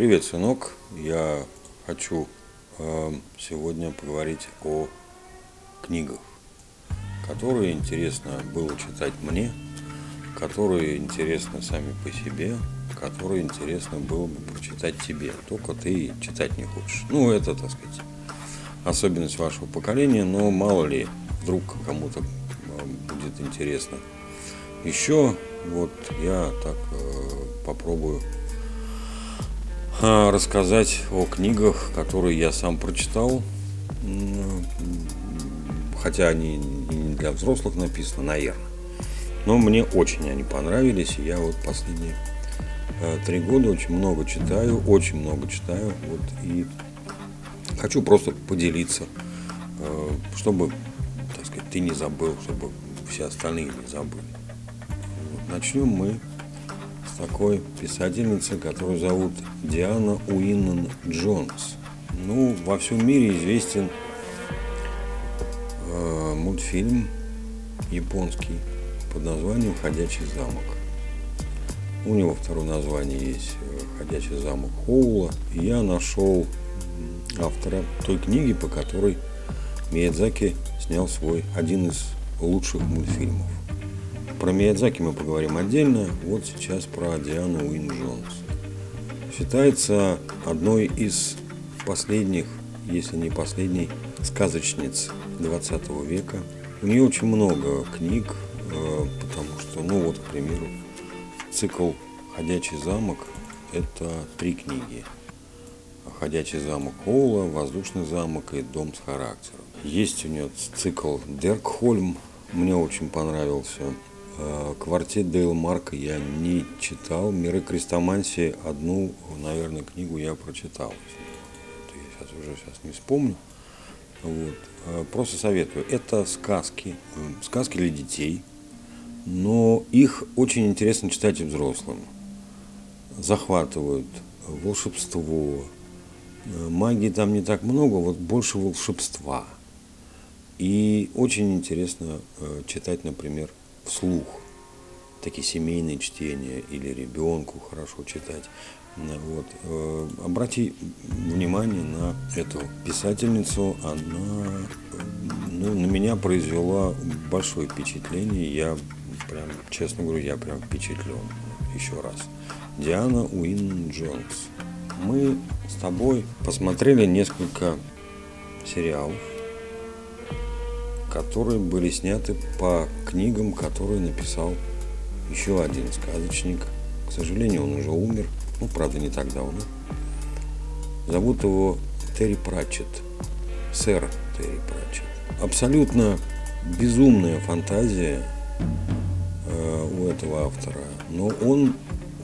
Привет, сынок. Я хочу э, сегодня поговорить о книгах, которые интересно было читать мне, которые интересны сами по себе, которые интересно было бы прочитать тебе, только ты читать не хочешь. Ну, это, так сказать, особенность вашего поколения, но мало ли, вдруг кому-то э, будет интересно. Еще вот я так э, попробую рассказать о книгах, которые я сам прочитал, хотя они не для взрослых написаны, наверное. Но мне очень они понравились, и я вот последние э, три года очень много читаю, очень много читаю, вот, и хочу просто поделиться, э, чтобы, так сказать, ты не забыл, чтобы все остальные не забыли. Вот, начнем мы с такой писательницы, которую зовут Диана Уиннон Джонс. Ну, во всем мире известен э, мультфильм японский под названием «Ходячий замок». У него второе название есть «Ходячий замок Хоула». Я нашел автора той книги, по которой Миядзаки снял свой один из лучших мультфильмов. Про Миядзаки мы поговорим отдельно. Вот сейчас про Диану Уин Джонс. Считается одной из последних, если не последней, сказочниц 20 века. У нее очень много книг, э, потому что, ну вот, к примеру, цикл «Ходячий замок» – это три книги. «Ходячий замок Оула», «Воздушный замок» и «Дом с характером». Есть у нее цикл «Деркхольм», мне очень понравился. Э, «Квартет Дейл Марка» я не читал. «Миры крестомансии» одну, наверное, книгу я прочитал. Это я сейчас уже сейчас не вспомню. Вот. Э, просто советую. Это сказки, сказки для детей, но их очень интересно читать и взрослым. Захватывают волшебство, э, магии там не так много, вот больше волшебства. И очень интересно читать, например, вслух такие семейные чтения или ребенку хорошо читать. Вот. Э, обрати внимание на эту писательницу. Она ну, на меня произвела большое впечатление. Я прям, честно говорю, я прям впечатлен. Еще раз. Диана Уин Джонс. Мы с тобой посмотрели несколько сериалов, которые были сняты по книгам, которые написал еще один сказочник. К сожалению, он уже умер – ну, правда, не так давно. Зовут его Терри Пратчет, сэр Терри Пратчет. Абсолютно безумная фантазия э, у этого автора, но он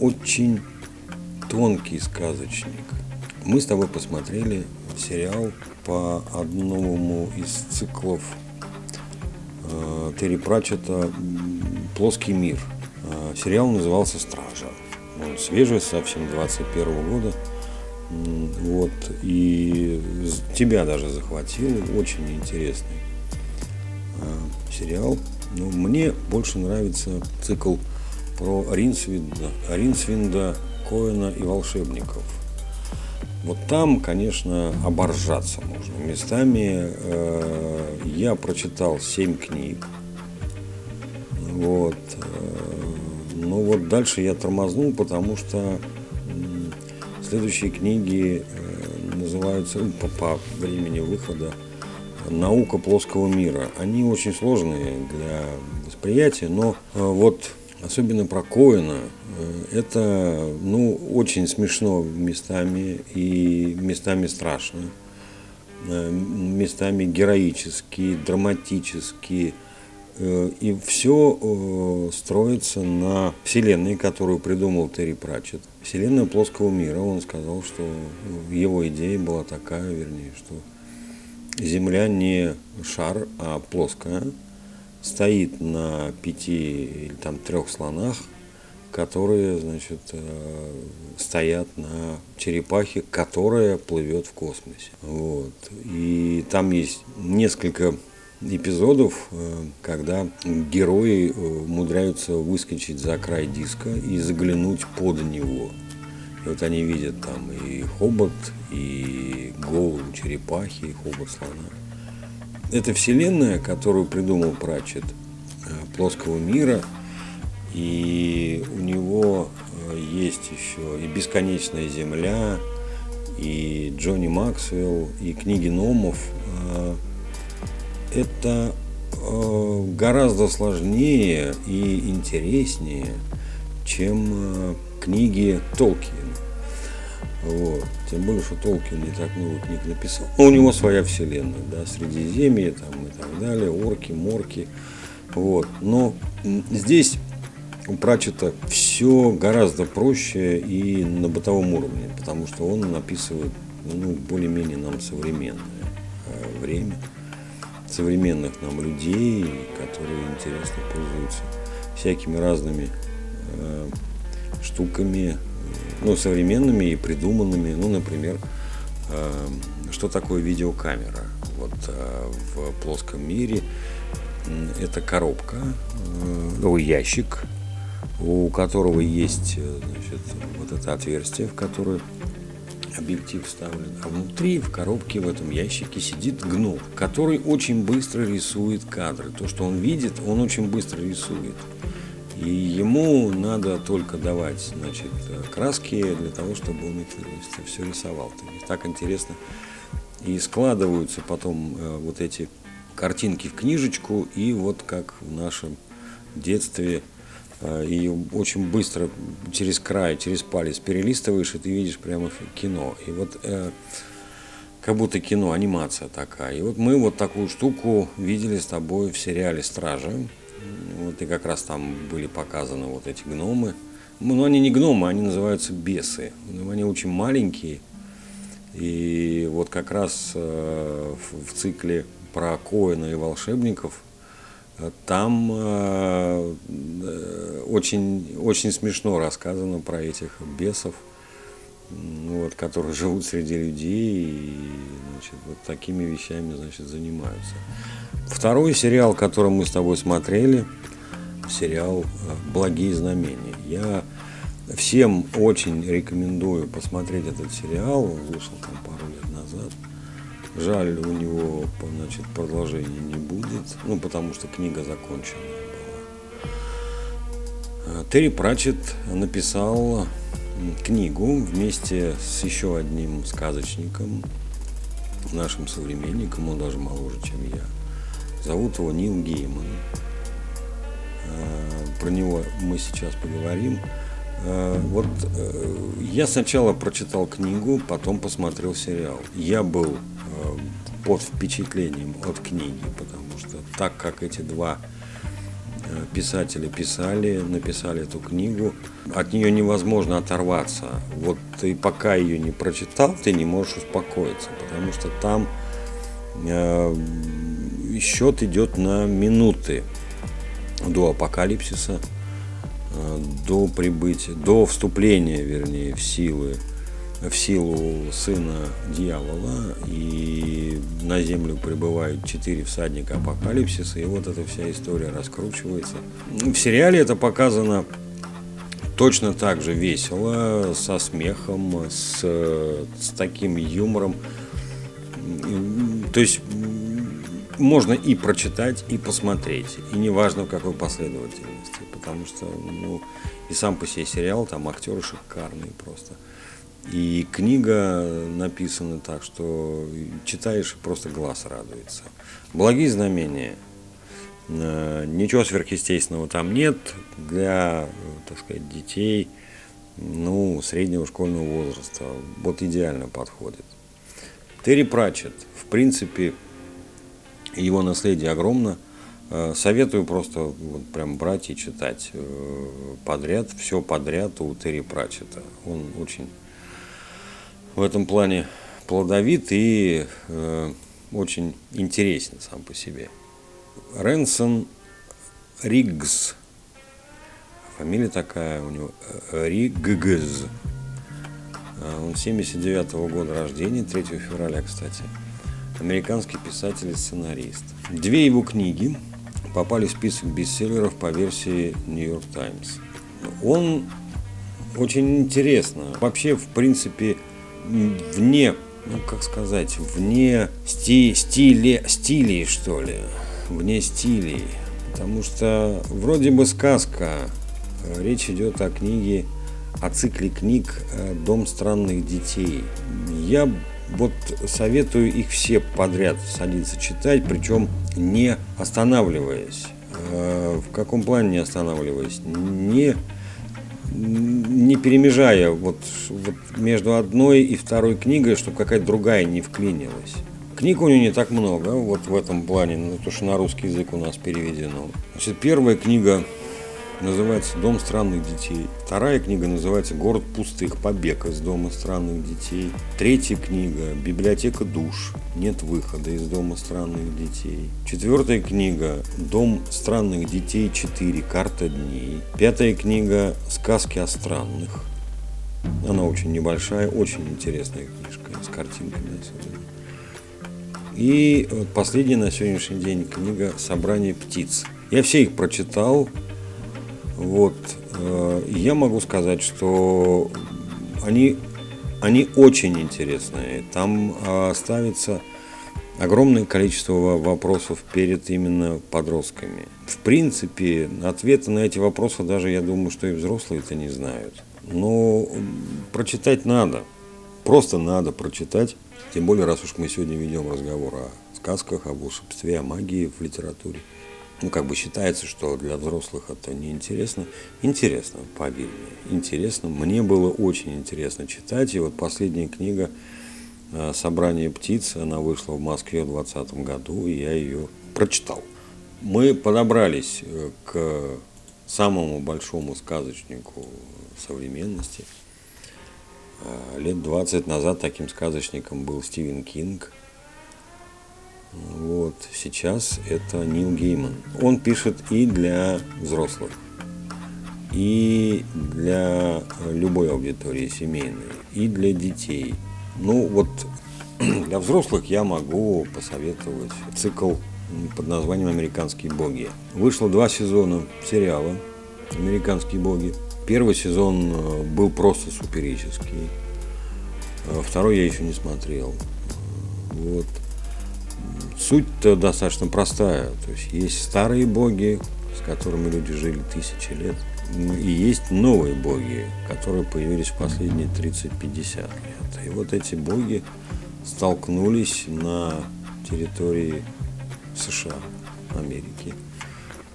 очень тонкий сказочник. Мы с тобой посмотрели сериал по одному из циклов Терри Пратчета «Плоский мир». Э, сериал назывался «Стража» он свежий, совсем 21 года. Вот, и тебя даже захватил, очень интересный а, сериал. Но мне больше нравится цикл про Ринсвинда, Ринсвинда, Коэна и волшебников. Вот там, конечно, оборжаться можно. Местами э, я прочитал семь книг. Вот. Э, ну вот дальше я тормознул, потому что следующие книги э, называются ну, по, по времени выхода «Наука плоского мира». Они очень сложные для восприятия, но э, вот особенно про Коина, это ну, очень смешно местами и местами страшно, местами героически, драматически, Э, и все э, строится на вселенной, которую придумал Терри Пратчет. Вселенная плоского мира. Он сказал, что его идея была такая, вернее, что Земля не шар, а плоская. Стоит на пяти или там трех слонах, которые, значит, э, стоят на черепахе, которая плывет в космосе. Вот. И там есть несколько эпизодов, э, когда герои э, умудряются выскочить за край диска и заглянуть под него. И вот они видят там и хобот, и голову черепахи, и хобот слона. Это вселенная, которую придумал Пратчет э, плоского мира, и у него есть еще и бесконечная земля, и Джонни Максвелл, и книги Номов. Э, это гораздо сложнее и интереснее, чем книги Толкина. Вот. Тем более, что Толкин не так много книг написал. Но у него своя вселенная, да, Средиземье там и так далее, орки, морки. Вот. Но здесь у Пратчета все гораздо проще и на бытовом уровне, потому что он написывает ну, более-менее нам современное э, время, современных нам людей, которые интересно пользуются всякими разными э, штуками, ну, современными и придуманными. Ну, например, э, что такое видеокамера? Вот э, в плоском мире это коробка, ну, ящик, у которого есть значит, вот это отверстие, в которое объектив вставлен, а внутри в коробке в этом ящике сидит гном, который очень быстро рисует кадры. То, что он видит, он очень быстро рисует. И ему надо только давать значит, краски для того, чтобы он это все рисовал. Так интересно. И складываются потом э, вот эти картинки в книжечку, и вот как в нашем детстве и очень быстро через край, через палец перелистываешь, и ты видишь прямо кино. И вот э, как будто кино, анимация такая. И вот мы вот такую штуку видели с тобой в сериале «Стражи». Вот и как раз там были показаны вот эти гномы. Ну, они не гномы, они называются бесы. Ну, они очень маленькие. И вот как раз э, в цикле про Коина и волшебников э, там э, очень, очень смешно рассказано про этих бесов, вот, которые живут среди людей и значит, вот такими вещами значит, занимаются. Второй сериал, который мы с тобой смотрели, сериал э, «Благие знамения». Я всем очень рекомендую посмотреть этот сериал. Он вышел там пару лет назад. Жаль, у него значит, продолжения не будет, ну, потому что книга закончена была. Э, Терри Пратчет написал книгу вместе с еще одним сказочником, нашим современником, он даже моложе, чем я. Зовут его Нил Гейман. Э, про него мы сейчас поговорим. Э, вот я сначала прочитал книгу, потом посмотрел сериал. Я был под впечатлением от книги, потому что так как эти два писатели писали, написали эту книгу, от нее невозможно оторваться. Вот ты пока ее не прочитал, ты не можешь успокоиться, потому что там счет идет на минуты до апокалипсиса, э, до прибытия, до вступления, вернее, в силы, в силу сына дьявола, и на землю прибывают четыре всадника апокалипсиса, и вот эта вся история раскручивается. В сериале это показано точно так же весело, со смехом, с, с таким юмором. То есть можно и прочитать, и посмотреть. И неважно в какой последовательности. Потому что, ну, и сам по себе сериал, там актеры шикарные просто. И книга написана так, что читаешь и просто глаз радуется. Благие знамения. Э, ничего сверхъестественного там нет для, так сказать, детей ну, среднего школьного возраста. Вот идеально подходит. Терри Пратчет, в принципе, его наследие огромно. Э, советую просто вот прям брать и читать э, подряд, все подряд у Терри Пратчета. Он очень в этом плане плодовит и э, очень интересен сам по себе. Ренсон Риггс. Фамилия такая у него Риггз. Он 79 -го года рождения, 3 февраля, кстати американский писатель и сценарист. Две его книги попали в список бестселлеров по версии New York Times. Он очень интересно. Вообще, в принципе, вне, ну как сказать, вне сти, стиле, стилей, что ли, вне стилей. Потому что вроде бы сказка, речь идет о книге, о цикле книг «Дом странных детей». Я вот советую их все подряд садиться читать, причем не останавливаясь. Э, в каком плане не останавливаясь? Не, не перемежая вот, вот между одной и второй книгой, чтобы какая-то другая не вклинилась. Книг у нее не так много, вот в этом плане, ну, то, что на русский язык у нас переведено. Значит, первая книга называется «Дом странных детей». Вторая книга называется «Город пустых. Побег из дома странных детей». Третья книга «Библиотека душ. Нет выхода из дома странных детей». Четвертая книга «Дом странных детей 4. Карта дней». Пятая книга «Сказки о странных». Она очень небольшая, очень интересная книжка с картинками особенно. И последняя на сегодняшний день книга «Собрание птиц». Я все их прочитал, вот. Э, я могу сказать, что они, они очень интересные. Там э, ставится огромное количество вопросов перед именно подростками. В принципе, ответы на эти вопросы даже, я думаю, что и взрослые это не знают. Но прочитать надо. Просто надо прочитать. Тем более, раз уж мы сегодня ведем разговор о сказках, о волшебстве, о магии в литературе ну, как бы считается, что для взрослых это неинтересно. Интересно, поверь интересно. Мне было очень интересно читать. И вот последняя книга э, «Собрание птиц», она вышла в Москве в 2020 году, и я ее прочитал. Мы подобрались э, к самому большому сказочнику современности. Э, лет 20 назад таким сказочником был Стивен Кинг – вот, сейчас это Нил Гейман. Он пишет и для взрослых, и для любой аудитории семейной, и для детей. Ну вот для взрослых я могу посоветовать цикл под названием «Американские боги». Вышло два сезона сериала «Американские боги». Первый сезон э, был просто суперический. Э, второй я еще не смотрел. Вот. Суть-то достаточно простая. То есть есть старые боги, с которыми люди жили тысячи лет, и есть новые боги, которые появились в последние 30-50 лет. И вот эти боги столкнулись на территории США, Америки,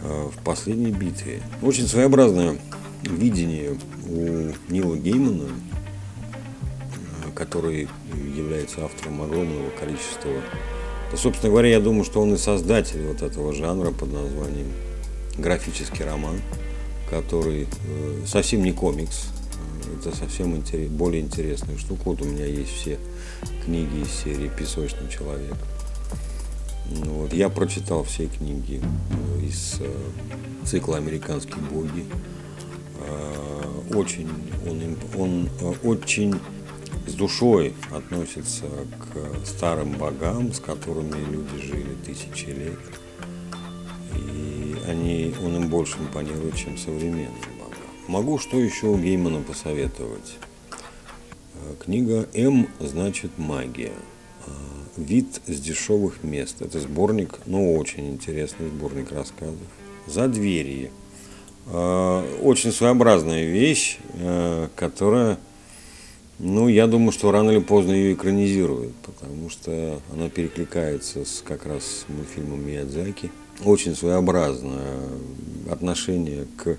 э, в последней битве. Очень своеобразное видение у Нила Геймана, э, который является автором огромного количества собственно говоря, я думаю, что он и создатель вот этого жанра под названием графический роман, который э, совсем не комикс, э, это совсем интерес, более интересная штука. Вот у меня есть все книги из серии «Песочный человек». Ну вот. Я прочитал все книги э, из цикла «Американские боги». Очень, он, он очень с душой относится к старым богам, с которыми люди жили тысячи лет. И они, он им больше импонирует, чем современным богам. Могу что еще у Геймана посоветовать. Э, книга «М» значит «магия». Э, «Вид с дешевых мест». Это сборник, ну, очень интересный сборник рассказов. «За двери». Э, очень своеобразная вещь, которая ну, я думаю, что рано или поздно ее экранизируют, потому что она перекликается с как раз с мультфильмом Миядзаки. Очень своеобразное отношение к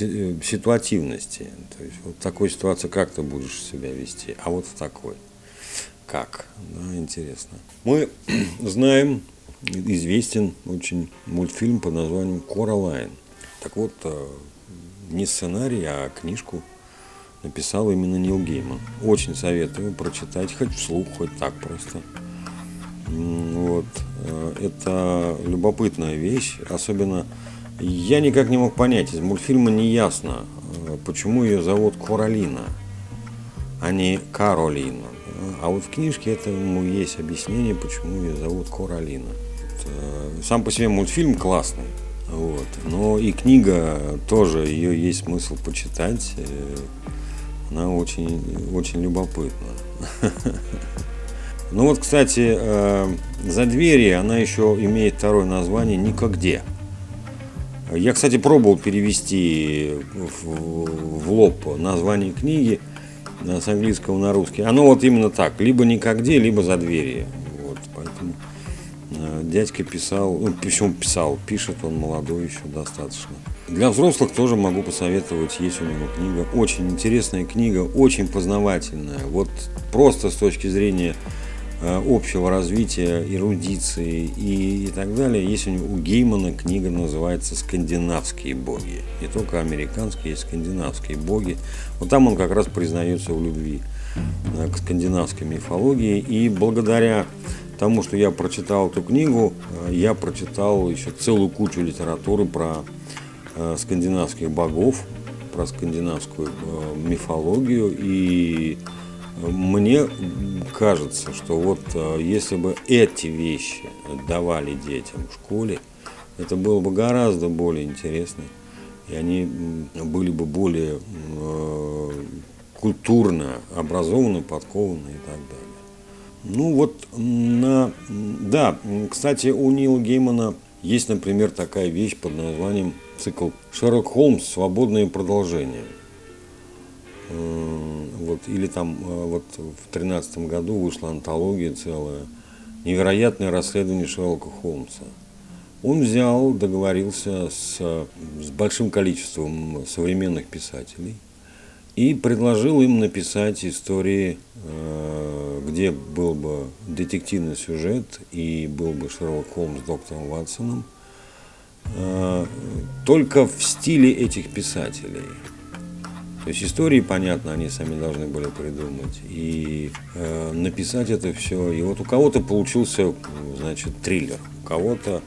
э, ситуативности. То есть вот в такой ситуации как ты будешь себя вести, а вот в такой. Как? Да, интересно. Мы знаем, известен очень мультфильм под названием «Коралайн». Так вот, э, не сценарий, а книжку написал именно Нил Гейман. Очень советую прочитать, хоть вслух, хоть так просто. Вот. Э, это любопытная вещь, особенно я никак не мог понять, из мультфильма не ясно, э, почему ее зовут Королина, а не Каролина. А вот в книжке этому есть объяснение, почему ее зовут Королина. Э, сам по себе мультфильм классный. Вот. Но и книга тоже, ее есть смысл почитать. Она очень, очень любопытна. Ну вот, кстати, э, за двери она еще имеет второе название «Никогде». Я, кстати, пробовал перевести в, лоб название книги с английского на русский. Оно вот именно так, либо никогде, либо за двери. Вот, поэтому э, дядька писал, ну, почему писал, пишет он молодой еще достаточно. Для взрослых тоже могу посоветовать, есть у него книга. Очень интересная книга, очень познавательная. Вот просто с точки зрения Э, общего развития, эрудиции и, и так далее. Есть у, него, у Геймана книга называется «Скандинавские боги». Не только американские, есть скандинавские боги. Вот там он как раз признается в любви э, к скандинавской мифологии. И благодаря тому, что я прочитал эту книгу, э, я прочитал еще целую кучу литературы про скандинавских богов, про скандинавскую мифологию и мне кажется, что вот э, если бы эти вещи давали детям в школе, это было бы гораздо более интересно, и они были бы более э, культурно образованы, подкованы и так далее. Ну вот, на, да, кстати, у Нила Геймана есть, например, такая вещь под названием цикл «Шерлок Холмс. Свободное продолжение». Вот, или там э, вот в тринадцатом году вышла антология целая «Невероятное расследование Шерлока Холмса». Он взял, договорился с, с большим количеством современных писателей и предложил им написать истории, э, где был бы детективный сюжет и был бы Шерлок Холмс с доктором Ватсоном, только в стиле этих писателей – то есть истории, понятно, они сами должны были придумать. И э, написать это все. И вот у кого-то получился, значит, триллер, у кого-то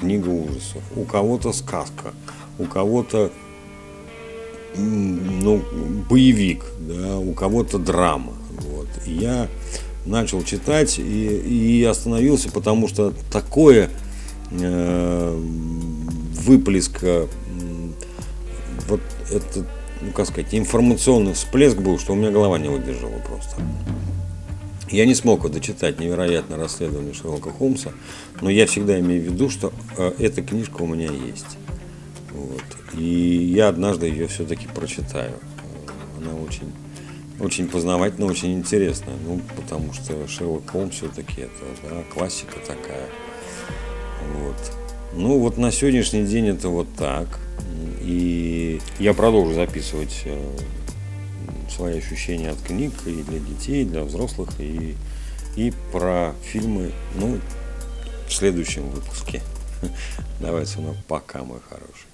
книга ужасов, у кого-то сказка, у кого-то ну, боевик, да, у кого-то драма. Вот. И я начал читать и, и остановился, потому что такое э, выплеск э, вот этот ну как сказать, информационный всплеск был, что у меня голова не выдержала просто. Я не смог дочитать невероятное расследование Шерлока Холмса, но я всегда имею в виду, что э, эта книжка у меня есть. Вот. И я однажды ее все-таки прочитаю. Она очень, очень познавательная, очень интересная. Ну, потому что Шерлок Холмс все-таки это да, классика такая. Вот. Ну, вот на сегодняшний день это вот так. И я продолжу записывать э, свои ощущения от книг и для детей, и для взрослых, и, и про фильмы, ну, в следующем выпуске. Давайте, ну, пока, мой хороший.